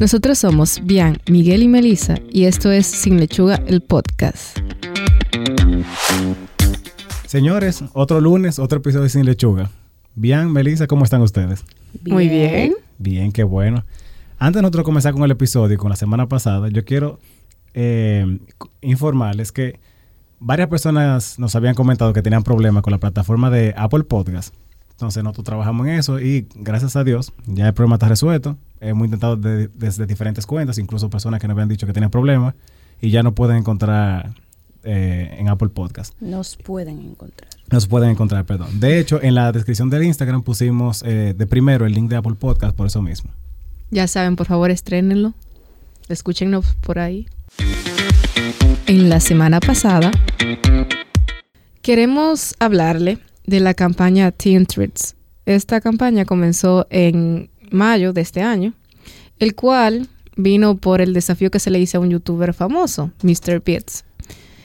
Nosotros somos Bian, Miguel y Melissa y esto es Sin Lechuga, el podcast. Señores, otro lunes, otro episodio de Sin Lechuga. Bian, Melissa, ¿cómo están ustedes? Muy bien. Bien, qué bueno. Antes de nosotros comenzar con el episodio, con la semana pasada, yo quiero eh, informarles que varias personas nos habían comentado que tenían problemas con la plataforma de Apple Podcast. Entonces nosotros trabajamos en eso y gracias a Dios ya el problema está resuelto. Hemos intentado de- desde diferentes cuentas, incluso personas que nos habían dicho que tenían problemas y ya no pueden encontrar eh, en Apple Podcast. Nos pueden encontrar. Nos pueden encontrar, perdón. De hecho, en la descripción del Instagram pusimos eh, de primero el link de Apple Podcast por eso mismo. Ya saben, por favor, estrénenlo. Escúchenlo por ahí. En la semana pasada, queremos hablarle de la campaña Teen Treats. Esta campaña comenzó en mayo de este año, el cual vino por el desafío que se le hizo a un youtuber famoso, Mr. Pitts.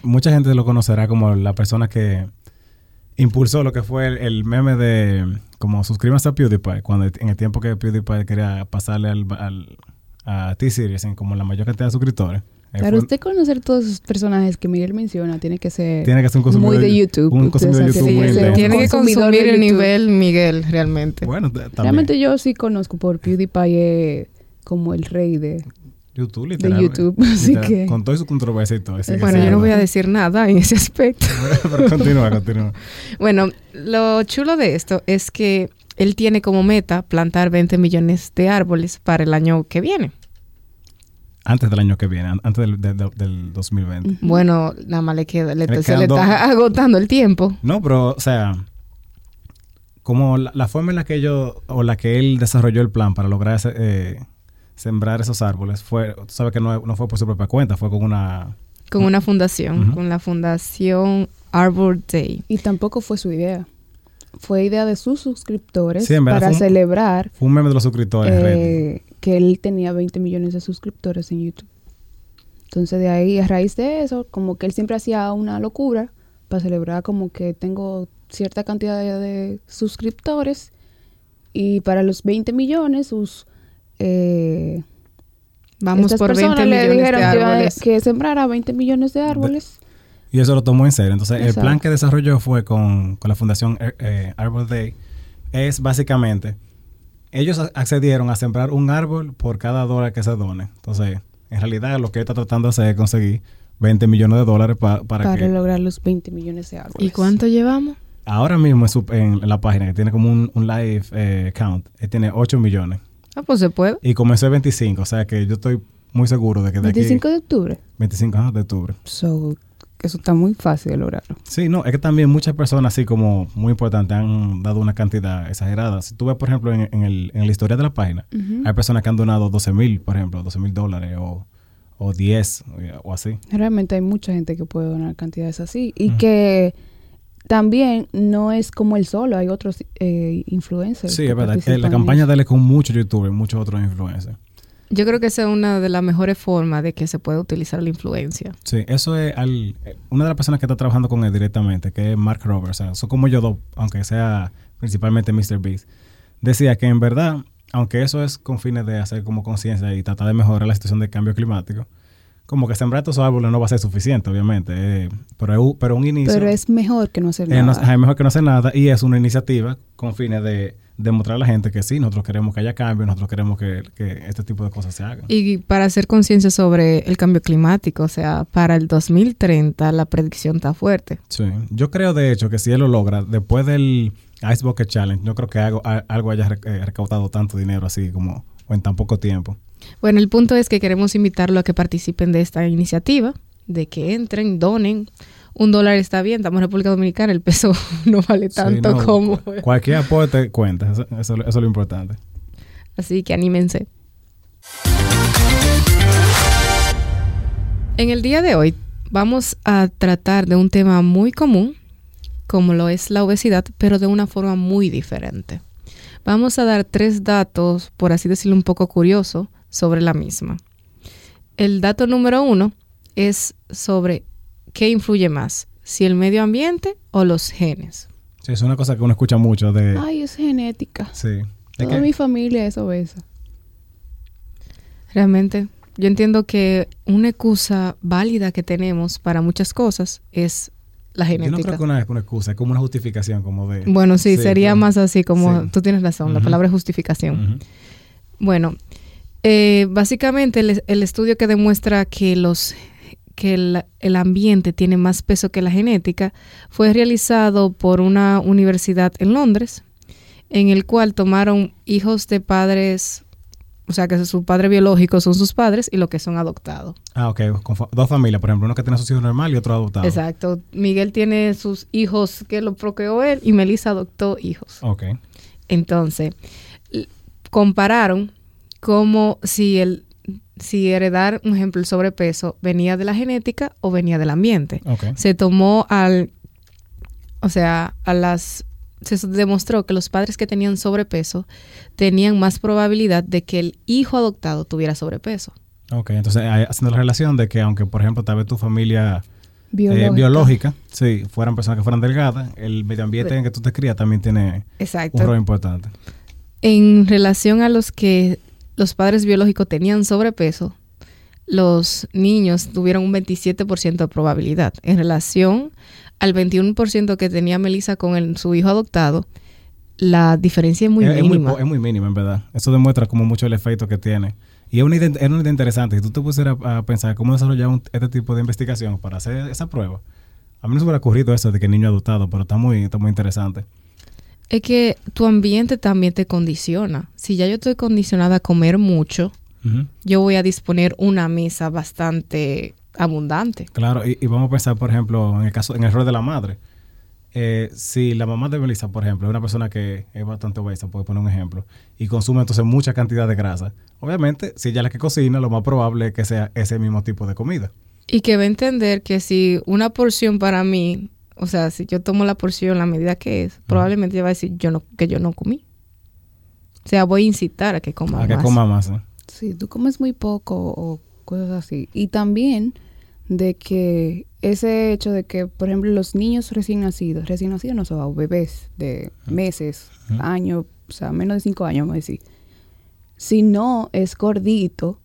Mucha gente lo conocerá como la persona que impulsó lo que fue el, meme de como suscríbanse a PewDiePie, cuando en el tiempo que PewDiePie quería pasarle al, al- a T-Series en como la mayor cantidad de suscriptores. Para usted conocer todos esos personajes que Miguel menciona, tiene que ser tiene que ser un consumidor muy de YouTube. Un consumidor de YouTube muy un Tiene que consumir de el YouTube. nivel Miguel, realmente. Bueno, también. Realmente yo sí conozco por PewDiePie eh, como el rey de... YouTube, literal. YouTube, así literal, que- Con todo su controversia y todo. así Bueno, sí, yo no ¿no? voy a decir nada en ese aspecto. Pero continúa, continúa. Bueno, lo chulo de esto es que él tiene como meta plantar 20 millones de árboles para el año que viene. Antes del año que viene, an- antes del, del- del 2020. Bueno, nada más le queda, le, Le se le está agotando el tiempo. No, pero, o sea, como la, la forma en la que ellos, o la que él desarrolló el plan para lograr ese, eh, sembrar esos árboles, fue, tú sabes que no, no fue por su propia cuenta, fue con una... Con una fundación, con la fundación Arbor Day. Y tampoco fue su idea. Fue idea de sus suscriptores Sí, en verdad para fue un- celebrar Fue un meme de los suscriptores eh, que él tenía 20 millones de suscriptores en YouTube. Entonces de ahí, a raíz de eso, como que él siempre hacía una locura para celebrar como que tengo cierta cantidad de, de suscriptores y para los 20 millones sus... eh, Vamos estas por 20 personas le millones de dijeron que, iba- árboles. que sembrara 20 millones de árboles. Y eso lo tomó en serio. Entonces, el plan que desarrolló fue con, con la fundación eh, eh, Arbor Day. Es básicamente, ellos accedieron a sembrar un árbol por cada dólar que se done. Entonces, en realidad, lo que él está tratando de hacer es conseguir 20 millones de dólares pa- para, para que... lograr los 20 millones de árboles. ¿Y cuánto llevamos? Ahora mismo en, su- en la página, que tiene como un, un live eh, count, él tiene 8 millones. Ah, pues se puede. Y comenzó el 25, o sea que yo estoy muy seguro de que de 25 aquí... de octubre. 25 ajá, de octubre. So, eso está muy fácil de lograrlo. Sí, no, es que también muchas personas, así como muy importantes, han dado una cantidad exagerada. Si tú ves, por ejemplo, en, en el, en la historia de la página, hay personas que han donado 12 mil, por ejemplo, 12 mil dólares o, o 10 o así. Realmente hay mucha gente que puede donar cantidades así y que también no es como él solo, hay otros eh, influencers. Sí, es verdad. participan la campaña de él es con muchos youtubers, muchos otros influencers. Yo creo que esa es una de las mejores formas de que se puede utilizar la influencia. Sí, eso es al, una de las personas que está trabajando con él directamente, que es Mark Roberts. O sea, son como yo dos, aunque sea principalmente Mr. Beast. Decía que en verdad, aunque eso es con fines de hacer como conciencia y tratar de mejorar la situación del cambio climático, como que sembrar estos árboles no va a ser suficiente, obviamente. eh, pero, es un- pero un inicio. Pero es mejor que no hacer eh, no- nada. es mejor que no hacer nada y es una iniciativa con fines de demostrar a la gente que sí, nosotros queremos que haya cambio, nosotros queremos que, que este tipo de cosas se hagan. Y para hacer conciencia sobre el cambio climático, o sea, para el 2030 la predicción está fuerte. Sí, yo creo de hecho que si él lo logra, después del Ice Bucket Challenge, yo creo que algo, a- algo haya eh, recaudado tanto dinero así como o en tan poco tiempo. Bueno, el punto es que queremos invitarlo a que participen de esta iniciativa, de que entren, donen. Un dólar está bien, estamos en República Dominicana, el peso no vale Sí, tanto no, como... cu- Cualquier aporte cuenta, eso, eso- eso es lo importante. Así que anímense. En el día de hoy vamos a tratar de un tema muy común, como lo es la obesidad, pero de una forma muy diferente. Vamos a dar tres datos, por así decirlo, un poco curioso sobre la misma. El dato número uno es sobre qué influye más, si el medio ambiente o los genes. Sí, es una cosa que uno escucha mucho de... Ay, es genética. sí. ¿De Toda qué? mi familia es obesa. Realmente, yo entiendo que una excusa válida que tenemos para muchas cosas es la Yo no genética. creo que una, una excusa, es como una justificación, como de... Bueno, sí, sería como- más así como sí. tú tienes razón, la palabra es justificación. Bueno, eh, básicamente el, el estudio que demuestra que los que el, el ambiente tiene más peso que la genética fue realizado por una universidad en Londres, en el cual tomaron hijos de padres, o sea que sus padres biológicos son sus padres y los que son adoptados. Ah, ok. Con dos familias, por ejemplo, uno que tiene a sus hijos normal y otro adoptado. Exacto. Miguel tiene sus hijos que lo procreó él y Melissa adoptó hijos. Ok. Entonces, compararon como si el si heredar, un ejemplo, el sobrepeso venía de la genética o venía del ambiente. Se tomó al, o sea, a las, se demostró que los padres que tenían sobrepeso tenían más probabilidad de que el hijo adoptado tuviera sobrepeso. Ok, entonces haciendo la relación de que aunque, por ejemplo, tal vez tu familia eh, Biológica. biológica, sí, fueran personas que fueran delgadas, el medio ambiente en que tú te crías también tiene Exacto. un rol importante. En relación a los que los padres biológicos tenían sobrepeso, los niños tuvieron un 27% de probabilidad. En relación al 21% que tenía Melissa con el- su hijo adoptado, la diferencia es muy es, es muy, mínima. es muy mínima, en verdad. Eso demuestra como mucho el efecto que tiene. Y es una idea, es una idea interesante. Si tú te pusieras a, pensar cómo desarrollar un- este tipo de investigación para hacer esa prueba, a mí no se me hubiera ocurrido eso de que niño adoptado, pero está muy, está muy interesante. Es que tu ambiente también te condiciona. Si ya yo estoy condicionada a comer mucho, yo voy a disponer una mesa bastante abundante. Claro, y, y vamos a pensar, por ejemplo, en el caso, en el rol de la madre. Eh, si la mamá de Melissa, por ejemplo, es una persona que es bastante obesa, puedo poner un ejemplo, y consume entonces mucha cantidad de grasa, obviamente, si ella es la que cocina, lo más probable es que sea ese mismo tipo de comida. Y que va a entender que si una porción para mí, o sea, si yo tomo la porción la medida que es, probablemente ella va a decir yo no, que yo no comí. O sea, voy a incitar a que coma a que más. coma más. ¿eh? Sí, tú comes muy poco o cosas así. Y también de que ese hecho de que, por ejemplo, los niños recién nacidos, recién nacidos no son bebés de meses, Ujú. años, o sea, menos de cinco años, vamos a decir. Si no es gordito,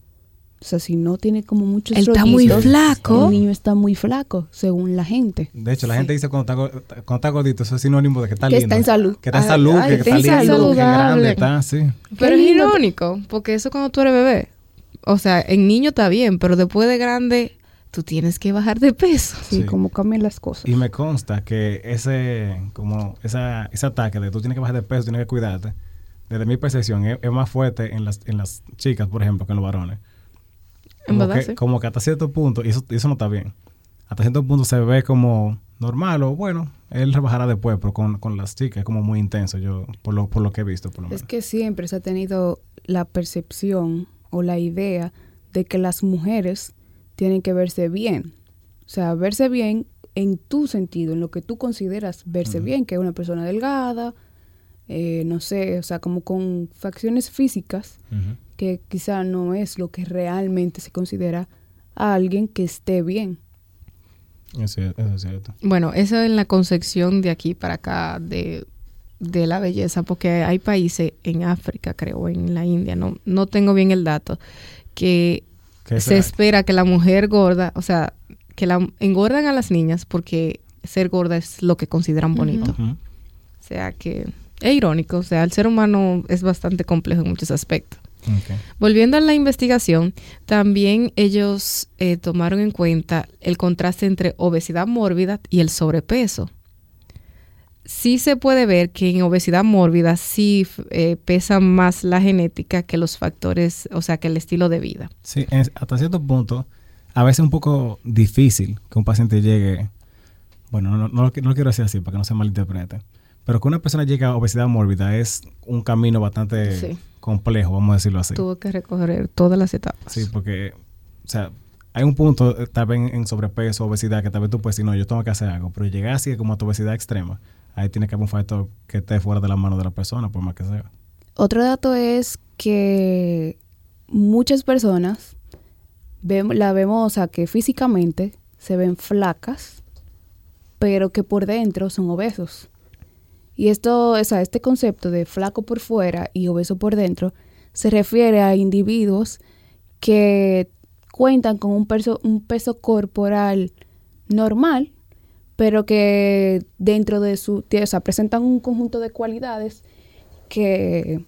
o sea, si no tiene como muchos Él está muy flaco. El niño está muy flaco, según la gente. De hecho, la Sí. gente dice cuando está, cuando está gordito, eso es sinónimo de que está Que lindo. está en salud. Que está en Ay, salud, ay, que está está lindo, que grande está, sí. Pero es irónico, porque eso cuando tú eres bebé. O sea, en niño está bien, pero después de grande, tú tienes que bajar de peso. Sí, Sí. como cambian las cosas. Y me consta que ese, como esa, ese ataque de tú tienes que bajar de peso, tienes que cuidarte, desde mi percepción es, es más fuerte en las, en las chicas, por ejemplo, que en los varones. Como verdad, que, sí. como que hasta cierto punto, y eso, eso no está bien, hasta cierto punto se ve como normal o bueno, él rebajará después, pero con, con las chicas es como muy intenso, yo por lo, por lo que he visto, por lo menos. Es que siempre se ha tenido la percepción o la idea de que las mujeres tienen que verse bien. O sea, verse bien en tu sentido, en lo que tú consideras verse bien, que es una persona delgada, eh, no sé, o sea, como con facciones físicas. Que quizá no es lo que realmente se considera a alguien que esté bien. Eso, es- eso es cierto. Bueno, eso en la concepción de aquí para acá de, de la belleza, porque hay países en África, creo, en la India, no, no tengo bien el dato, que se espera que la mujer gorda, o sea, que la engordan a las niñas porque ser gorda es lo que consideran bonito. O sea que es irónico, o sea, el ser humano es bastante complejo en muchos aspectos. Volviendo a la investigación, también ellos eh, tomaron en cuenta el contraste entre obesidad mórbida y el sobrepeso. Sí se puede ver que en obesidad mórbida sí eh, pesa más la genética que los factores, o sea, que el estilo de vida. Sí, es- hasta cierto punto, a veces es un poco difícil que un paciente llegue, bueno, no lo quiero decir así para que no se malinterprete, pero que una persona llegue a obesidad mórbida es un camino bastante Sí. Complejo, vamos a decirlo así. Tuvo que recorrer todas las etapas. Sí, porque, o sea, hay un punto, eh, tal vez en, en sobrepeso, obesidad, que tal vez tú puedes decir, no, yo tengo que hacer algo, pero llegar así como a tu obesidad extrema, ahí tiene que haber un factor que esté fuera de la mano de la persona, por más que sea. Otro dato es que muchas personas la vemos, o sea, que físicamente se ven flacas, pero que por dentro son obesos. Y esto, o sea, este concepto de flaco por fuera y obeso por dentro se refiere a individuos que cuentan con un peso, un peso corporal normal, pero que dentro de su, o sea, presentan un conjunto de cualidades que,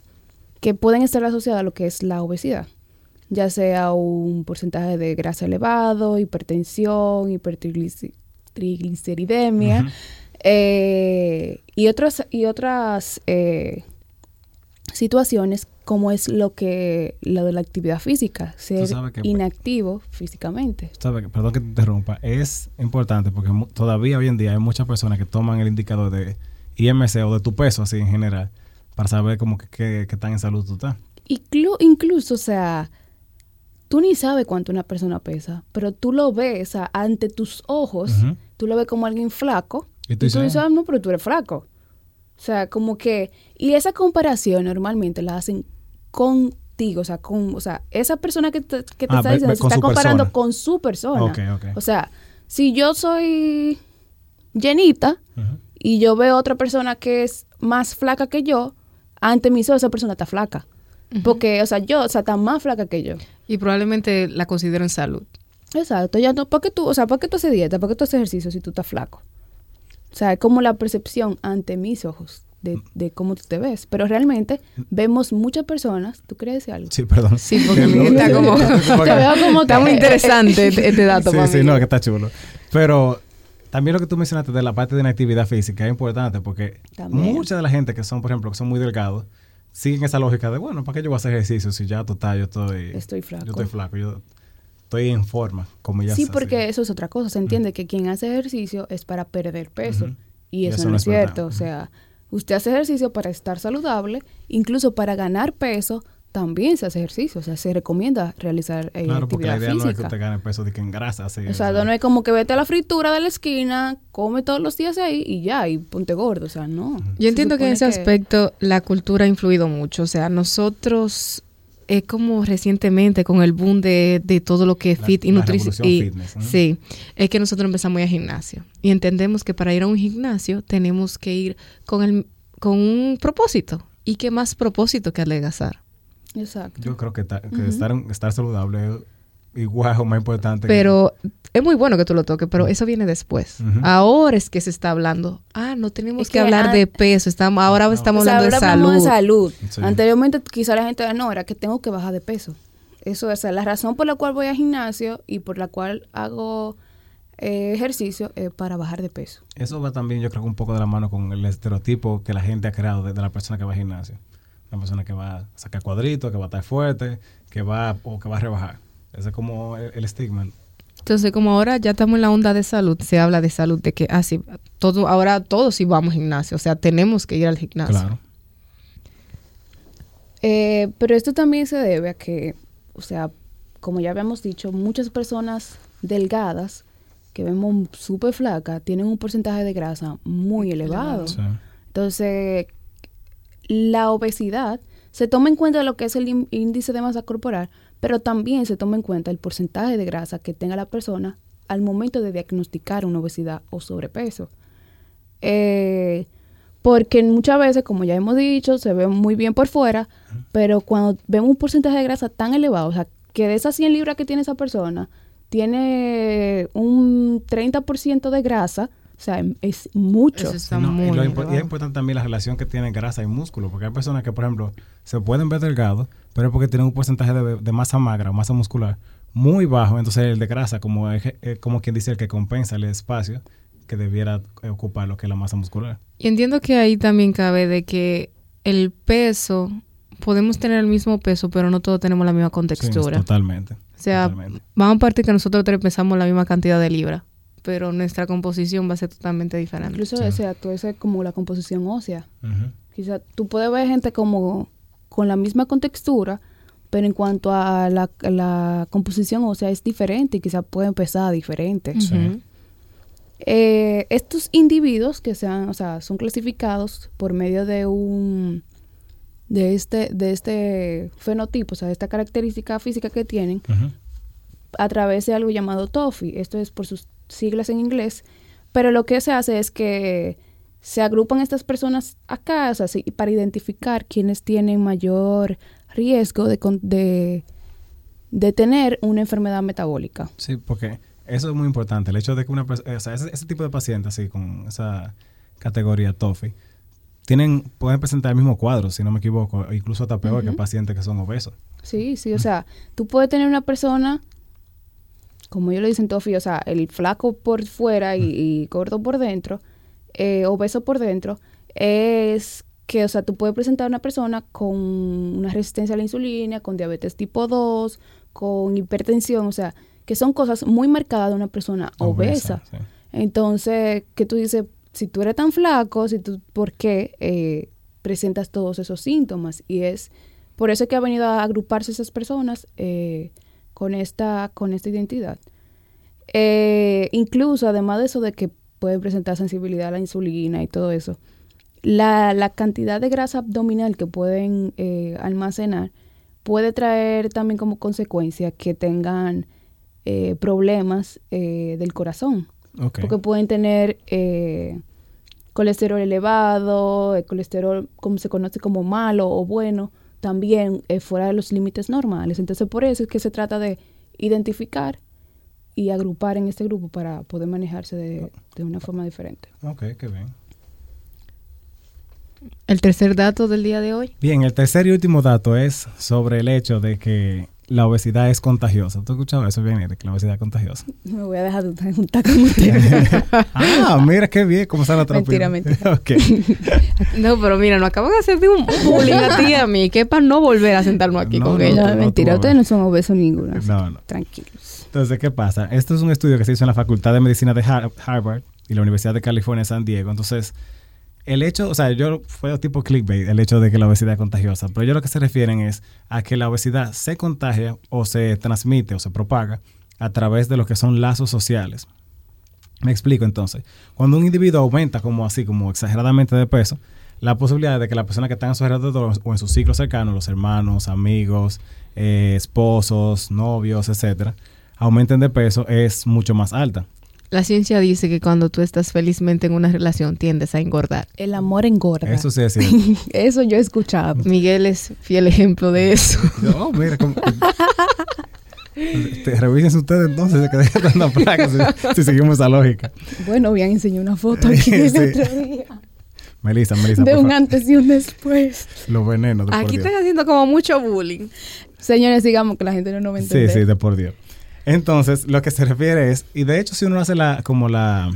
que pueden estar asociadas a lo que es la obesidad, ya sea un porcentaje de grasa elevado, hipertensión, hipertrigliceridemia eh, y otras, y otras eh, situaciones como es lo que lo de la actividad física, ser inactivo físicamente. perdón que te interrumpa, es importante porque todavía hoy en día hay muchas personas que toman el indicador de IMC o de tu peso así en general para saber cómo que, que, tan en salud tú estás. incluso, o sea, tú ni sabes cuánto una persona pesa, pero tú lo ves ante tus ojos, tú lo ves como alguien flaco, y tú, dices, ah, no, pero tú eres flaco. O sea, como que, y esa comparación normalmente la hacen contigo, o sea, con, o sea, esa persona que te, que te ah, está diciendo se está comparando con su persona. O sea, si yo soy llenita y yo veo otra persona que es más flaca que yo, ante mí esa persona está flaca. Porque, o sea, yo, o sea, está más flaca que yo. Y probablemente la considero en salud. Exacto, ya no, ¿para qué tú, o sea, ¿para qué tú haces dieta? ¿Para qué tú haces ejercicio si tú estás flaco? O sea, es como la percepción ante mis ojos de, cómo tú te ves. Pero realmente vemos muchas personas. ¿Tú quieres decir algo? Sí, perdón. Sí, porque está como. te veo como está muy interesante este, este dato. Sí, sí, no, que está chulo. Pero también lo que tú mencionaste de la parte de la actividad física es importante porque mucha de la gente que son, por ejemplo, que son muy delgados, siguen esa lógica de, bueno, ¿para qué yo voy a hacer ejercicio si ya total yo estoy... Estoy flaco. Yo estoy flaco, yo estoy en forma, como ya Sí, porque eso es otra cosa. Se entiende que quien hace ejercicio es para perder peso. Y eso, no es cierto. O sea, usted hace ejercicio para estar saludable, incluso para ganar peso, también se hace ejercicio, o sea, se recomienda realizar eh, claro, porque la idea no es que usted gane peso de que en grasa. o sea, no es como que vete a la fritura de la esquina, come todos los días ahí y ya, y ponte gordo, o sea, no. Yo entiendo que en ese aspecto la cultura ha influido mucho, o sea, nosotros es como recientemente con el boom de, de todo lo que es fit y nutrición. Sí, es que nosotros empezamos a ir al gimnasio y entendemos que para ir a un gimnasio tenemos que ir con, el, con un propósito. ¿Y qué más propósito que adelgazar? Exacto. Yo creo que, estar, estar saludable igual o más importante. Pero es muy bueno que tú lo toques, pero eso viene después. Ahora es que se está hablando. Ah, no tenemos que, hablar de peso, estamos, ahora estamos hablando de salud. de salud. Anteriormente quizá la gente no, era que tengo que bajar de peso. Eso es la razón por la cual voy al gimnasio y por la cual hago eh, ejercicio es para bajar de peso. Eso va también, yo creo, un poco de la mano con el estereotipo que la gente ha creado de, la persona que va al gimnasio. Una persona que va a sacar cuadritos, que va a estar fuerte, que va o que va a rebajar. Ese es como el, estigma. Entonces, como ahora ya estamos en la onda de salud, se habla de salud, de que así, ah, todo, ahora todos íbamos al gimnasio, o sea, tenemos que ir al gimnasio. Claro. Eh, pero esto también se debe a que, o sea, como ya habíamos dicho, muchas personas delgadas que vemos súper flacas tienen un porcentaje de grasa muy elevado. Entonces, la obesidad se toma en cuenta lo que es el índice de masa corporal, pero también se toma en cuenta el porcentaje de grasa que tenga la persona al momento de diagnosticar una obesidad o sobrepeso. Eh, porque muchas veces, como ya hemos dicho, se ve muy bien por fuera, pero cuando vemos un porcentaje de grasa tan elevado, o sea, que de esas 100 libras que tiene esa persona, tiene un 30% de grasa, o sea, es mucho. y, es importante también la relación que tiene grasa y músculo, porque hay personas que, por ejemplo, se pueden ver delgados, pero es porque tienen un porcentaje de, masa magra o masa muscular muy bajo, entonces el de grasa, como, como quien dice, el que compensa el espacio que debiera ocupar lo que es la masa muscular. Y entiendo que ahí también cabe de que el peso, podemos tener el mismo peso, pero no todos tenemos la misma contextura. totalmente. O sea, vamos a partir que nosotros tres pesamos la misma cantidad de libras pero nuestra composición va a ser totalmente diferente. Incluso ese acto, es como la composición ósea. Quizá tú puedes ver gente como con la misma contextura, pero en cuanto a la, composición ósea es diferente y quizá pueden pesar diferente. Eh, estos individuos que sean, o sea, son clasificados por medio de un de este de este fenotipo, o sea, de esta característica física que tienen, a través de algo llamado TOFI. Esto es por sus siglas en inglés, pero lo que se hace es que se agrupan estas personas a casa para identificar quienes tienen mayor riesgo de, de tener una enfermedad metabólica. Sí, porque eso es muy importante. El hecho de que una persona, o sea, ese, ese tipo de pacientes, así, con esa categoría TOFI, tienen, pueden presentar el mismo cuadro, si no me equivoco, incluso hasta peor que pacientes que son obesos. Sí, sí, o sea, tú puedes tener una persona, como ellos le dicen Tofi, o sea, el flaco por fuera y, y gordo por dentro, eh, obeso por dentro, es que, o sea, tú puedes presentar una persona con una resistencia a la insulina, con diabetes tipo 2, con hipertensión, o sea, que son cosas muy marcadas de una persona obesa. sí. Entonces, que tú dices, si tú eres tan flaco, si tú, ¿por qué eh, presentas todos esos síntomas? Y es por eso que ha venido a agruparse esas personas eh, con, esta, con esta identidad. Eh, incluso, además de eso de que pueden presentar sensibilidad a la insulina y todo eso, la, la cantidad de grasa abdominal que pueden eh, almacenar puede traer también como consecuencia que tengan eh, problemas eh, del corazón porque pueden tener colesterol elevado, el colesterol como se conoce como malo o bueno, también eh, fuera de los límites normales. Entonces por eso es que se trata de identificar y agrupar en este grupo para poder manejarse de, de una forma diferente. Ok, qué bien. El tercer dato del día de hoy. Bien, el tercer y último dato es sobre el hecho de que la obesidad es contagiosa. ¿Tú has escuchado eso bien, que la obesidad es contagiosa? Me voy a dejar de juntar con ustedes. ah, mira qué bien, cómo está la otra Mentira, mentira. ok. No, pero mira, nos acaban de hacer de un bullying a ti y a mí, que es para no volver a sentarnos aquí No, con no, ella. No, mentira, ustedes no son obesos ninguno. No, no. Tranquilos. Entonces, ¿qué pasa? Esto es un estudio que se hizo en la Facultad de Medicina de Har- Harvard y la Universidad de California en San Diego. Entonces, el hecho, o sea, yo fue tipo clickbait el hecho de que la obesidad es contagiosa, pero ellos lo que se refieren es a que la obesidad se contagia o se transmite o se propaga a través de lo que son lazos sociales. Me explico entonces. Cuando un individuo aumenta como así, como exageradamente de peso, la posibilidad de que la persona que está a su alrededor o en su ciclo cercano, los hermanos, amigos, eh, esposos, novios, etcétera, aumenten de peso es mucho más alta. La ciencia dice que cuando tú estás felizmente en una relación tiendes a engordar. El amor engorda. Eso sí es cierto. Eso yo he escuchado. Miguel es fiel ejemplo de eso. No, mira, como- Te- revisen ustedes entonces de que dejan tanta placa si, si seguimos esa lógica. Bueno, bien, enseñó una foto aquí el Sí. otro día. Melissa, Melissa, De por un favor. antes y un después. Los venenos de por Aquí Dios. están haciendo como mucho bullying. Señores, digamos que la gente no nos va a Sí, entender. sí, de por Dios. Entonces, lo que se refiere es, y de hecho si uno hace la, como la,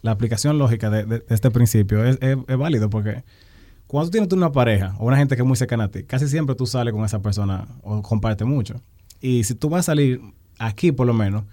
la aplicación lógica de, de- este principio, es, válido porque cuando tienes tú una pareja o una gente que es muy cercana a ti, casi siempre tú sales con esa persona o compartes mucho. Y si tú vas a salir aquí por lo menos,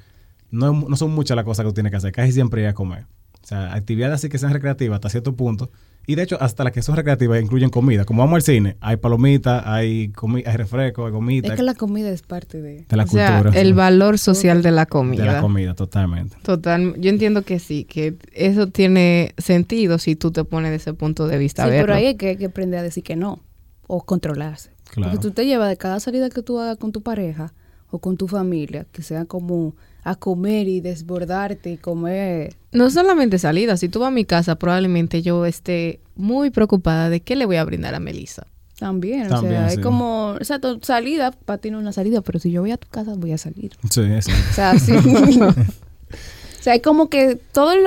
no, no son muchas las cosas que tú tienes que hacer, casi siempre ir a comer. O sea, actividades así que sean recreativas hasta cierto punto. Y de hecho, hasta las que son recreativas incluyen comida. Como vamos al cine, hay palomitas, hay, comi- hay refresco, hay gomita. Es que la comida es parte de... de la o sea, cultura. el sí. valor social de la De comida. la comida, totalmente. Total, yo entiendo que sí, que eso tiene sentido si tú te pones de ese punto de vista. Sí, pero ahí hay que, hay que aprender a decir que no. O controlarse. Claro. Porque tú te llevas de cada salida que tú hagas con tu pareja o con tu familia, que sea como a comer y desbordarte y comer. No solamente salida, si tú vas a mi casa, probablemente yo esté muy preocupada de qué le voy a brindar a Melissa. También, o También, sea, sí. es como, exacto, salida, para ti no es una salida, pero si yo voy a tu casa, voy a salir. Sí, eso. O sea, sí. o sea, es como que todas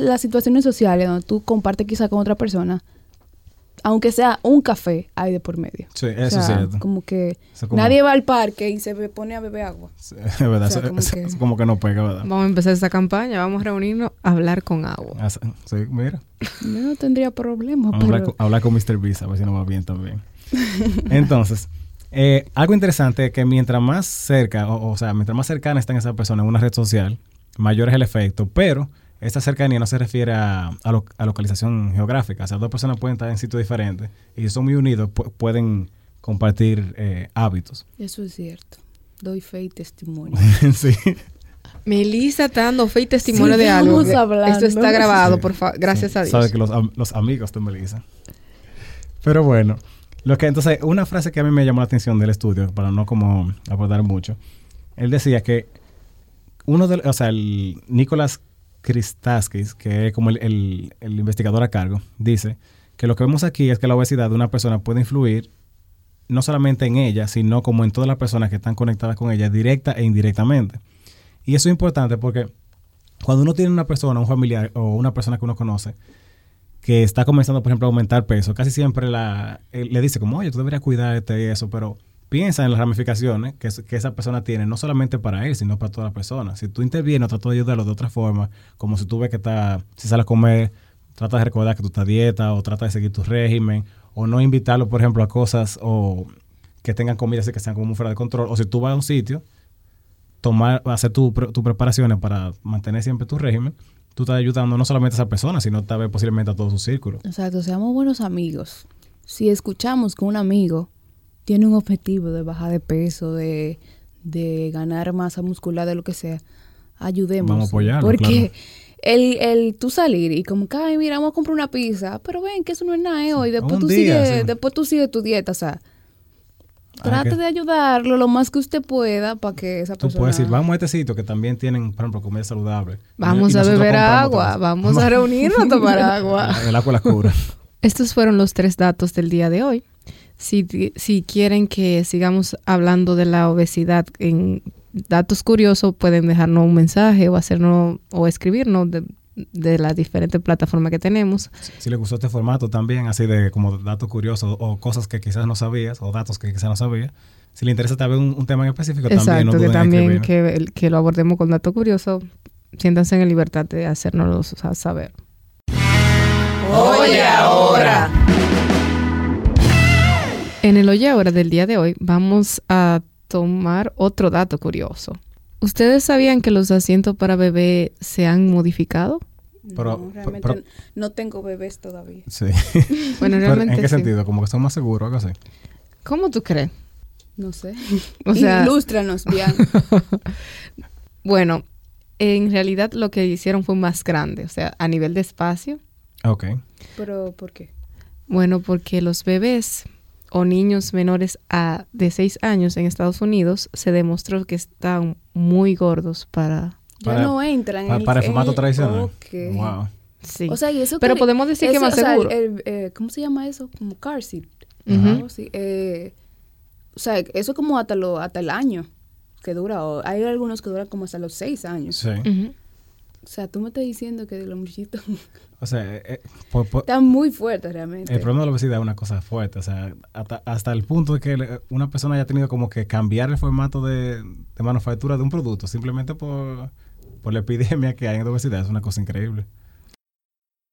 las situaciones sociales donde tú compartes quizá con otra persona, aunque sea un café, hay de por medio. Sí, O eso sea, es cierto. Como que como- nadie va al parque y se pone a beber agua. Sí, es verdad, o sea, eso, como eso- que- eso como que no pega, ¿verdad? Vamos a empezar esta campaña, vamos a reunirnos a hablar con agua. Ah, Sí, mira. Yo no tendría problema, hablar con, hablar con Mr. Beast, a ver si nos va bien también. Entonces, eh, algo interesante es que mientras más cerca, o, o sea, mientras más cercana están esas personas en una red social, mayor es el efecto, pero esta cercanía no se refiere a, a lo- a localización geográfica. O sea, dos personas pueden estar en sitios diferentes y si son muy unidos, pu- pueden compartir eh, hábitos. eso es cierto. Doy fe y testimonio. sí. Melissa está dando fe y testimonio de algo. Hablando. Esto está grabado, Sí, por favor. Gracias sí. a Dios. Sabe que los, los amigos de Melissa. Pero bueno, lo que entonces, una frase que a mí me llamó la atención del estudio, para no como abordar mucho, él decía que uno de, o sea, el Nicolás Christaskis, que es como el, investigador a cargo, dice que lo que vemos aquí es que la obesidad de una persona puede influir no solamente en ella, sino como en todas las personas que están conectadas con ella, directa e indirectamente. Y eso es importante porque cuando uno tiene una persona, un familiar o una persona que uno conoce, que está comenzando, por ejemplo, a aumentar peso, casi siempre la, le dice como, oye, tú deberías cuidarte y eso, pero piensa en las ramificaciones que, que, esa persona tiene, no solamente para él, sino para toda la persona. Si tú intervienes o tratas de ayudarlo de otra forma, como si tú ves que está, si sale a comer, trata de recordar que tú estás dieta o trata de seguir tu régimen, o no invitarlo, por ejemplo, a cosas o que tengan comidas que sean como fuera de control, o si tú vas a un sitio, tomar, hacer tus tu preparaciones para mantener siempre tu régimen, tú estás ayudando no solamente a esa persona, sino también posiblemente a todo su círculo. Exacto, seamos buenos amigos. Si escuchamos que un amigo tiene un objetivo de bajar de peso, de, de ganar masa muscular, de lo que sea, ayudemos. Vamos a apoyarlo. Porque el, el tú salir y como que, ay, mira, vamos a comprar una pizza, pero ven que eso no es nada ¿eh? hoy, después, tú sigues, después tú sigues tu dieta, o sea. Ah, trate de ayudarlo lo más que usted pueda para que esa persona... Tú puedes decir, vamos a este sitio que también tienen, por ejemplo, comida saludable. Vamos a beber agua, vamos a reunirnos a tomar agua. El agua la cura. Estos fueron los tres datos del día de hoy. Si, si quieren que sigamos hablando de la obesidad en datos curiosos, pueden dejarnos un mensaje o hacernos o escribirnos de, de las diferentes plataformas que tenemos. Si, les gustó este formato también, así de como datos curiosos o cosas que quizás no sabías o datos que quizás no sabías. Si le interesa también un, un tema en específico, también no que también que, que, lo abordemos con datos curiosos, siéntanse en libertad de hacernos saber. Oye ahora. En el Oye ahora del día de hoy vamos a tomar otro dato curioso. ¿Ustedes sabían que los asientos para bebé se han modificado? Pero, no, realmente no tengo bebés todavía. Sí. bueno, realmente ¿En qué sentido? ¿Como que son más seguros o algo así? ¿Cómo tú crees? No sé. O sea, Ilústranos bien. bueno, en realidad lo que hicieron fue más grande, o sea, a nivel de espacio. Ok. ¿Pero por qué? Bueno, porque los bebés o niños menores a de 6 años en Estados Unidos se demostró que están muy gordos para... ya no entran para, en para el formato tradicional. Wow. Sí. O sea, y eso Pero podemos decir que más seguro. eh, ¿Cómo se llama eso? Como car seat. eh, o sea, eso como hasta, lo, hasta el año que dura. O hay algunos que duran como hasta los 6 años. Sí. O sea, tú me estás diciendo que los muchachitos... O sea, eh, eh están muy fuertes realmente. El problema de la obesidad es una cosa fuerte. O sea, hasta, hasta el punto de que una persona haya tenido como que cambiar el formato de, de manufactura de un producto simplemente por, por la epidemia que hay en obesidad. Es una cosa increíble.